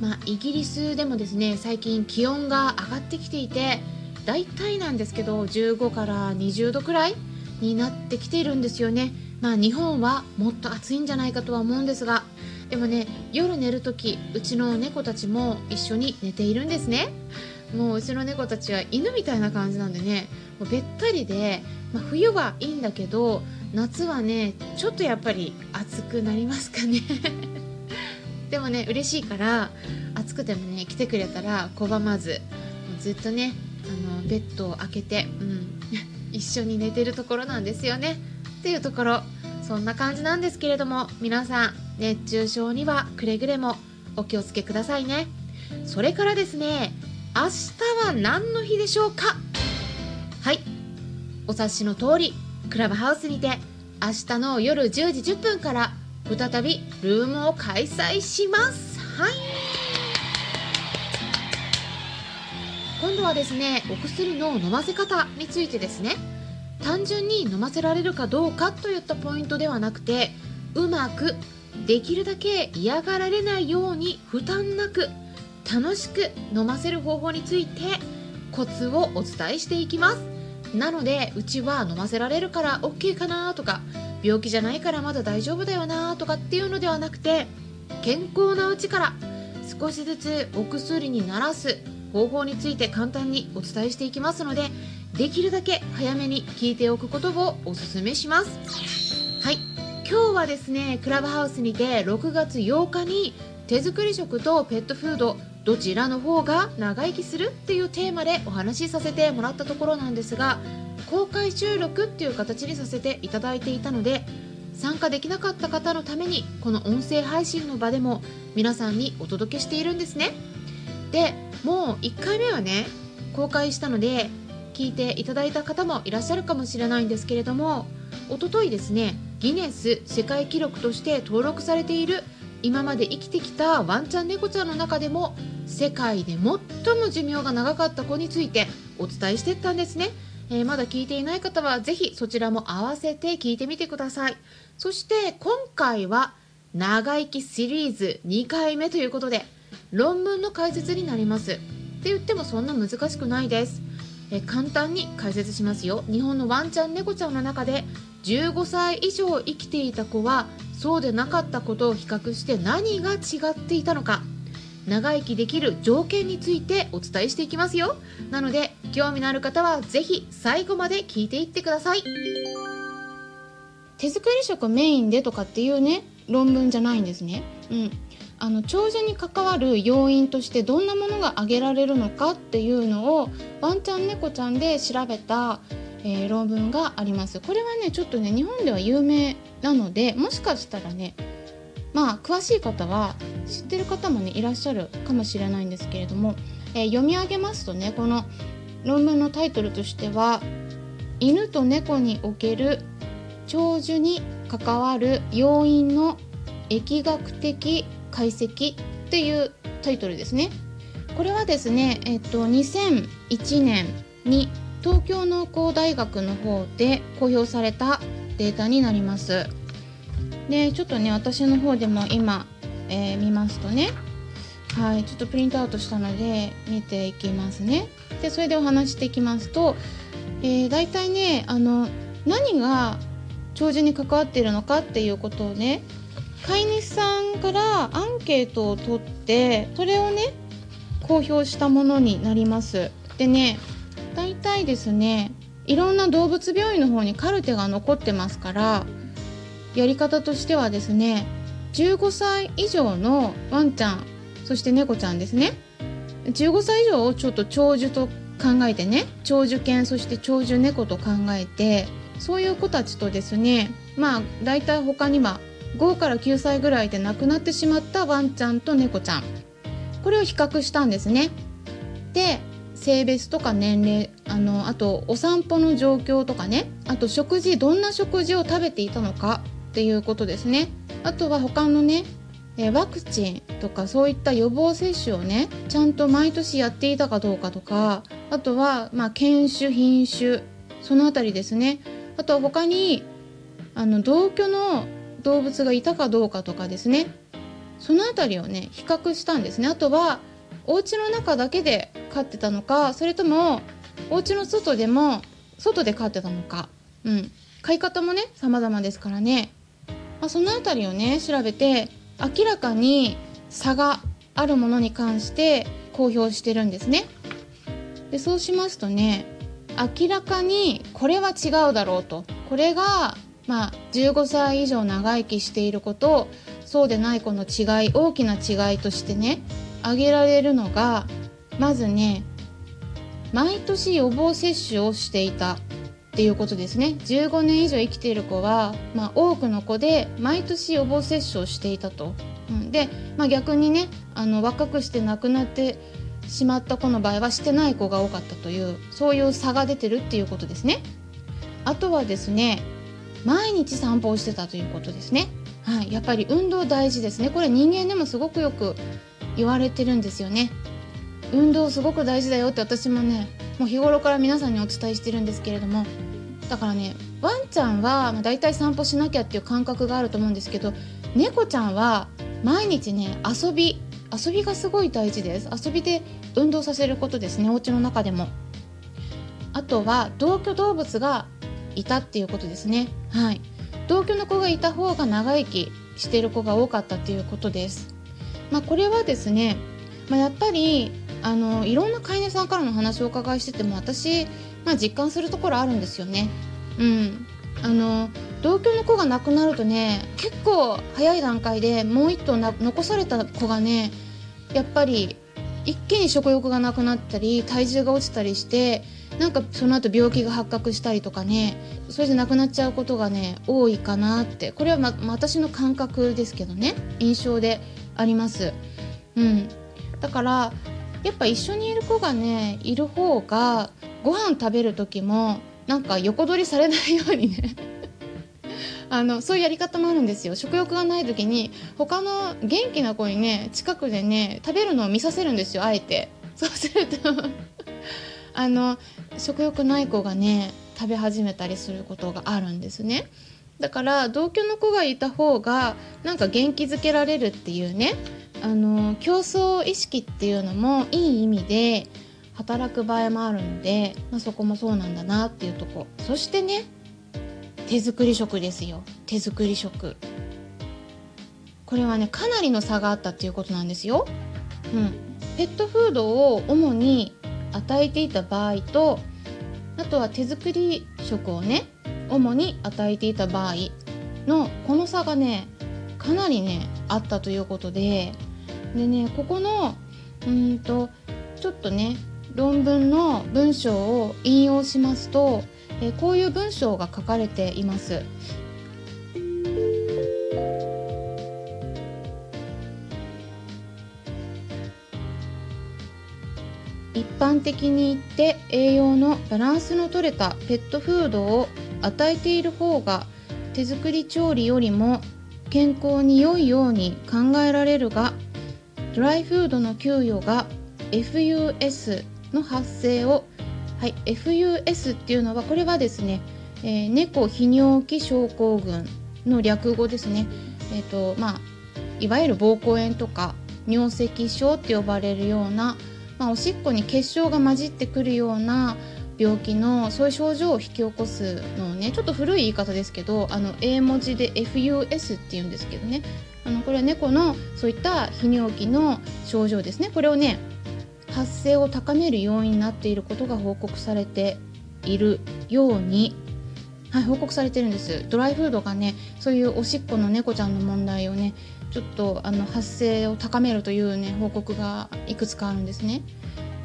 まあ、イギリスでもですね最近気温が上がってきていて大体なんですけど15から20度くらいになってきているんですよね。まあ日本はもっと暑いんじゃないかとは思うんですがでもね夜寝る時うちの猫たちも一緒に寝ているんですね。もううちの猫たちは犬みたいな感じなんでねもうべったりで、まあ、冬はいいんだけど夏はねちょっとやっぱり暑くなりますかね。でもね嬉しいから暑くてもね来てくれたら拒まずずっとねあのベッドを開けて、うん、一緒に寝てるところなんですよね。っていうところそんな感じなんですけれども皆さん熱中症にはくれぐれもお気をつけくださいね。それからですね明日は何の日でしょうか。はい。お察しの通りクラブハウスにて明日の夜10時10分から再びルームを開催します。はい。今度はですねお薬の飲ませ方についてですね。単純に飲ませられるかどうかといったポイントではなくてうまくできるだけ嫌がられないように負担なく楽しく飲ませる方法についてコツをお伝えしていきます。なのでうちは飲ませられるから OK かなとか病気じゃないからまだ大丈夫だよなとかっていうのではなくて健康なうちから少しずつお薬にならす方法について簡単にお伝えしていきますのでできるだけ早めに聞いておくことをおすめします。はい。今日はですねクラブハウスにて6月8日に手作り食とペットフードどちらの方が長生きするっていうテーマでお話しさせてもらったところなんですが公開収録っていう形にさせていただいていたので参加できなかった方のためにこの音声配信の場でも皆さんにお届けしているんですね。でもう1回目はね公開したので聞いていただいた方もいらっしゃるかもしれないんですけれどもおとといですねギネス世界記録として登録されている今まで生きてきたワンちゃん猫ちゃんの中でも世界で最も寿命が長かった子についてお伝えしていったんですね。えー、まだ聞いていない方はぜひそちらも合わせて聞いてみてください。そして今回は長生きシリーズ2回目ということで論文の解説になります。って言ってもそんな難しくないです。え簡単に解説しますよ。日本のワンちゃん猫ちゃんの中で15歳以上生きていた子はそうでなかったことを比較して何が違っていたのか。長生きできる条件についてお伝えしていきますよ。なので興味のある方はぜひ最後まで聞いていってください。手作り食メインでとかっていうね論文じゃないんですね。うん。あの長寿に関わる要因としてどんなものが挙げられるのかっていうのをワンちゃん猫ちゃんで調べた、えー、論文があります。これはねちょっとね日本では有名なのでもしかしたらねまあ詳しい方は知ってる方もねいらっしゃるかもしれないんですけれども、えー、読み上げますとねこの論文のタイトルとしては「犬と猫における長寿に関わる要因の疫学的解析」っていうタイトルですね。これはですね、えっと、2001年に東京農工大学の方で公表されたデータになります。でちょっとね私の方でも今、えー、見ますとね。はいちょっとプリントアウトしたので見ていきますね。でそれでお話していきますと、えー、大体ねあの何が長寿に関わっているのかっていうことをね飼い主さんからアンケートを取ってそれをね公表したものになります。でね大体ですねいろんな動物病院の方にカルテが残ってますからやり方としてはですね15歳以上のワンちゃんそして猫ちゃんですね。15歳以上をちょっと長寿と考えてね長寿犬そして長寿猫と考えてそういう子たちとですねまあ大体他には5から9歳ぐらいで亡くなってしまったワンちゃんと猫ちゃん。これを比較したんですね。で性別とか年齢あのあとお散歩の状況とかねあと食事どんな食事を食べていたのかっていうことですね。あとは他のねえワクチンとかそういった予防接種をねちゃんと毎年やっていたかどうかとかあとはまあ犬種品種その辺りですね。あとは他にあの同居の動物がいたかどうかとかですね。その辺りをね比較したんですね。あとはお家の中だけで飼ってたのかそれともお家の外でも外で飼ってたのか、うん、飼い方もね様々ですからね、まあ、その辺りをね調べて明らかに差があるものに関して公表してるんですね。でそうしますとね明らかにこれは違うだろうと。これがまあ15歳以上長生きしている子とそうでない子の違い大きな違いとしてね挙げられるのがまずね毎年予防接種をしていたっていうことですね。15年以上生きている子は、まあ、多くの子で毎年予防接種をしていたと、うん、で、まあ、逆にねあの若くして亡くなってしまった子の場合はしてない子が多かったというそういう差が出てるっていうことですね。あとはですね毎日散歩をしてたということですね。はい、やっぱり運動大事ですね。これ人間でもすごくよく言われてるんですよね。運動すごく大事だよって私もねもう日頃から皆さんにお伝えしてるんですけれどもだからねワンちゃんはだいたい散歩しなきゃっていう感覚があると思うんですけど猫ちゃんは毎日ね遊び遊びがすごい大事です。遊びで運動させることですねお家の中でも。あとは同居動物がいたっていうことですね。はい。同居の子がいた方が長生きしてる子が多かったっていうことです。まあ、これはですね、まあ、やっぱりあのいろんな飼い主さんからの話をお伺いしてても私、まあ、実感するところあるんですよね。うん、あの同居の子が亡くなるとね結構早い段階でもう1頭残された子がねやっぱり一気に食欲がなくなったり体重が落ちたりしてなんかその後病気が発覚したりとかねそれで亡くなっちゃうことがね多いかなってこれは、ま、私の感覚ですけどね印象であります。うん、だからやっぱ一緒にいる子がねいる方がご飯食べる時もなんか横取りされないようにね。あのそういうやり方もあるんですよ。食欲がない時に他の元気な子にね近くでね食べるのを見させるんですよあえて。そうすると あの食欲ない子がね食べ始めたりすることがあるんですね。だから同居の子がいた方がなんか元気づけられるっていうねあの競争意識っていうのもいい意味で働く場合もあるので、まあ、そこもそうなんだなっていうとこ。そしてね手作り食ですよ。手作り食。これはねかなりの差があったっていうことなんですよ、うん、ペットフードを主に与えていた場合とあとは手作り食をね主に与えていた場合のこの差がねかなりねあったということででねここのうんとちょっとね論文の文章を引用しますと、えこういう文章が書かれています。一般的に言って栄養のバランスの取れたペットフードを与えている方が手作り調理よりも健康に良いように考えられるがドライフードの給与が FUS の発生を、はい、FUS っていうのはこれはですね、えー、猫泌尿器症候群の略語ですね、えーとまあ、いわゆる膀胱炎とか尿石症って呼ばれるような、まあ、おしっこに結晶が混じってくるような病気のそういう症状を引き起こすのをねちょっと古い言い方ですけどあの英文字で FUS っていうんですけどね。あのこれは猫のそういった泌尿器の症状ですね。これをね発生を高める要因になっていることが報告されているようにはい、報告されてるんです。ドライフードがねそういうおしっこの猫ちゃんの問題をねちょっとあの発生を高めるというね報告がいくつかあるんですね。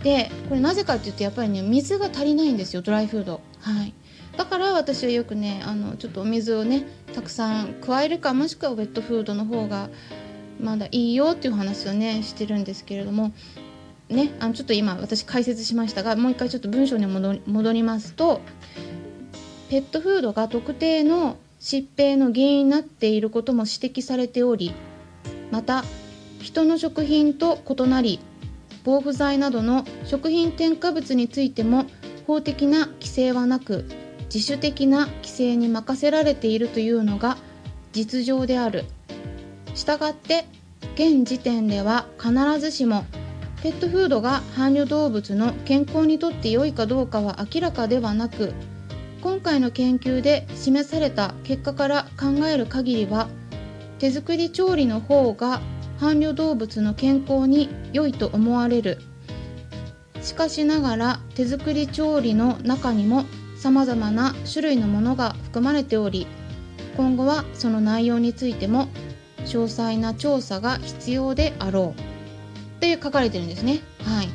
でこれなぜかっていうとやっぱりね水が足りないんですよドライフード。はい。だから私はよくねあのちょっとお水をねたくさん加えるかもしくはウェットフードの方がまだいいよっていう話をねしてるんですけれどもねあのちょっと今私解説しましたがもう一回ちょっと文章に戻戻りますとペットフードが特定の疾病の原因になっていることも指摘されておりまた人の食品と異なり防腐剤などの食品添加物についても法的な規制はなく自主的な規制に任せられているというのが実情である。したがって現時点では必ずしもペットフードが伴侶動物の健康にとって良いかどうかは明らかではなく今回の研究で示された結果から考える限りは手作り調理の方が伴侶動物の健康に良いと思われるしかしながら手作り調理の中にも様々な種類のものが含まれており今後はその内容についても詳細な調査が必要であろうって書かれてるんですね。はい。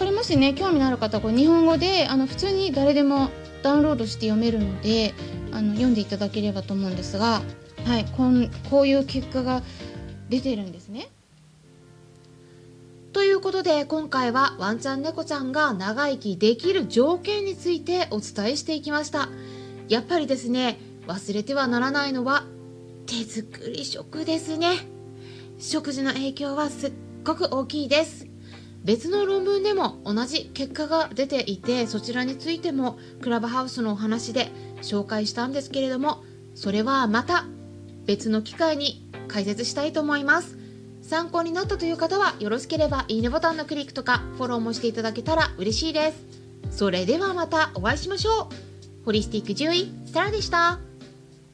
これもしね興味のある方これ日本語であの普通に誰でもダウンロードして読めるのであの読んでいただければと思うんですが、はい、こんこういう結果が出てるんですね。ということで今回はワンちゃん猫ちゃんが長生きできる条件についてお伝えしていきました。やっぱりですね忘れてはならないのは手作り食ですね。食事の影響はすっごく大きいです。別の論文でも同じ結果が出ていてそちらについてもクラブハウスのお話で紹介したんですけれどもそれはまた別の機会に解説したいと思います。参考になったという方はよろしければいいねボタンのクリックとかフォローもしていただけたら嬉しいです。それではまたお会いしましょう。ホリスティック獣医サラでした。